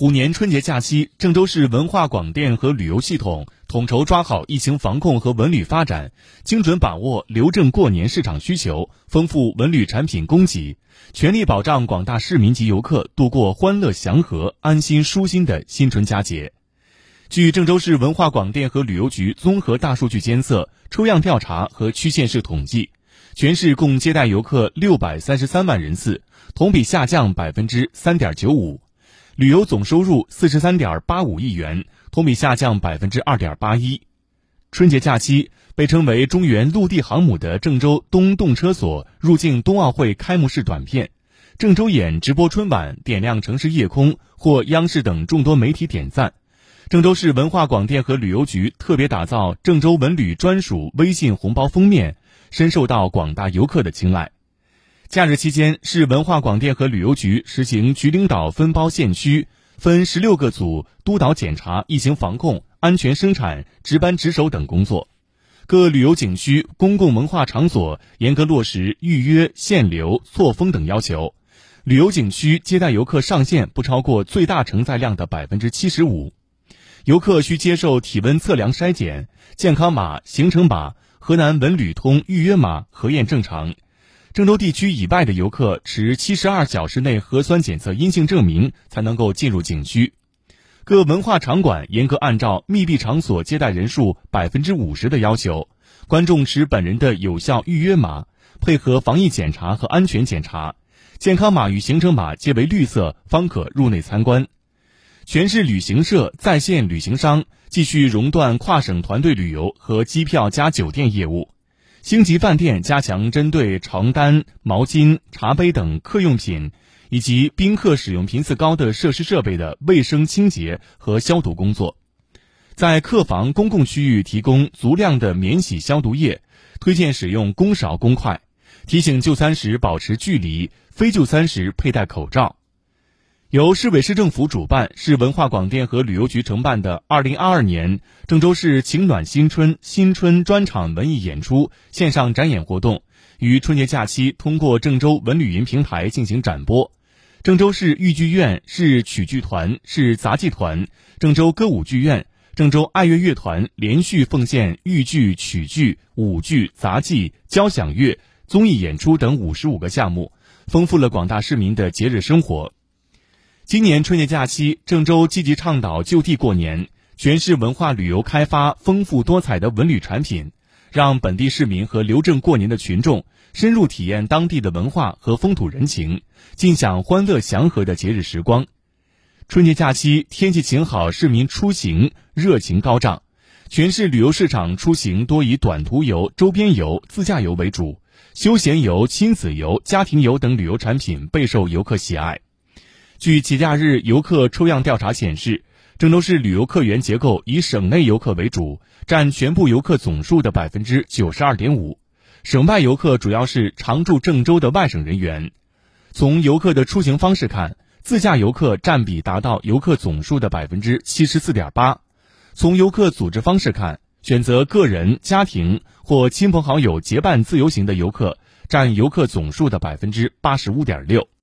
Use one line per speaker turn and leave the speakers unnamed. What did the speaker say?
虎年春节假期，郑州市文化广电和旅游系统统筹抓好疫情防控和文旅发展，精准把握留证过年市场需求，丰富文旅产品供给，全力保障广大市民及游客度过欢乐祥和、安心舒心的新春佳节。据郑州市文化广电和旅游局综合大数据监测、抽样调查和区县市统计，全市共接待游客六百三十三万人次，同比下降百分之三点九五。旅游总收入四十三点八五亿元，同比下降百分之二点八一。春节假期被称为“中原陆地航母”的郑州东动车所入境冬奥会开幕式短片，郑州眼直播春晚点亮城市夜空，获央视等众多媒体点赞。郑州市文化广电和旅游局特别打造郑州文旅专属微信红包封面，深受到广大游客的青睐。假日期间，市文化广电和旅游局实行局领导分包县区，分十六个组督导检查疫情防控、安全生产、值班值守等工作。各旅游景区、公共文化场所严格落实预约、限流、错峰等要求。旅游景区接待游客上限不超过最大承载量的百分之七十五。游客需接受体温测量筛检，健康码、行程码、河南文旅通预约码核验正常。郑州地区以外的游客持七十二小时内核酸检测阴性证明才能够进入景区。各文化场馆严格按照密闭场所接待人数百分之五十的要求，观众持本人的有效预约码，配合防疫检查和安全检查，健康码与行程码皆为绿色，方可入内参观。全市旅行社、在线旅行商继续熔断跨省团队旅游和机票加酒店业务。星级饭店加强针对床单、毛巾、茶杯等客用品以及宾客使用频次高的设施设备的卫生清洁和消毒工作，在客房公共区域提供足量的免洗消毒液，推荐使用公勺公筷，提醒就餐时保持距离，非就餐时佩戴口罩。由市委市政府主办、市文化广电和旅游局承办的二零二二年郑州市情暖新春新春专场文艺演出线上展演活动，于春节假期通过郑州文旅云平台进行展播。郑州市豫剧院、市曲剧团、市杂技团、郑州歌舞剧院、郑州爱乐乐团连续奉献豫剧、曲剧、舞剧、杂技、交响乐、综艺演出等五十五个项目，丰富了广大市民的节日生活。今年春节假期，郑州积极倡导就地过年，全市文化旅游开发丰富多彩的文旅产品，让本地市民和留镇过年的群众深入体验当地的文化和风土人情，尽享欢乐祥和的节日时光。春节假期天气晴好，市民出行热情高涨，全市旅游市场出行多以短途游、周边游、自驾游为主，休闲游、亲子游、家庭游等旅游产品备受游客喜爱。据节假日游客抽样调查显示，郑州市旅游客源结构以省内游客为主，占全部游客总数的百分之九十二点五。省外游客主要是常驻郑州的外省人员。从游客的出行方式看，自驾游客占比达到游客总数的百分之七十四点八。从游客组织方式看，选择个人、家庭或亲朋好友结伴自由行的游客占游客总数的百分之八十五点六。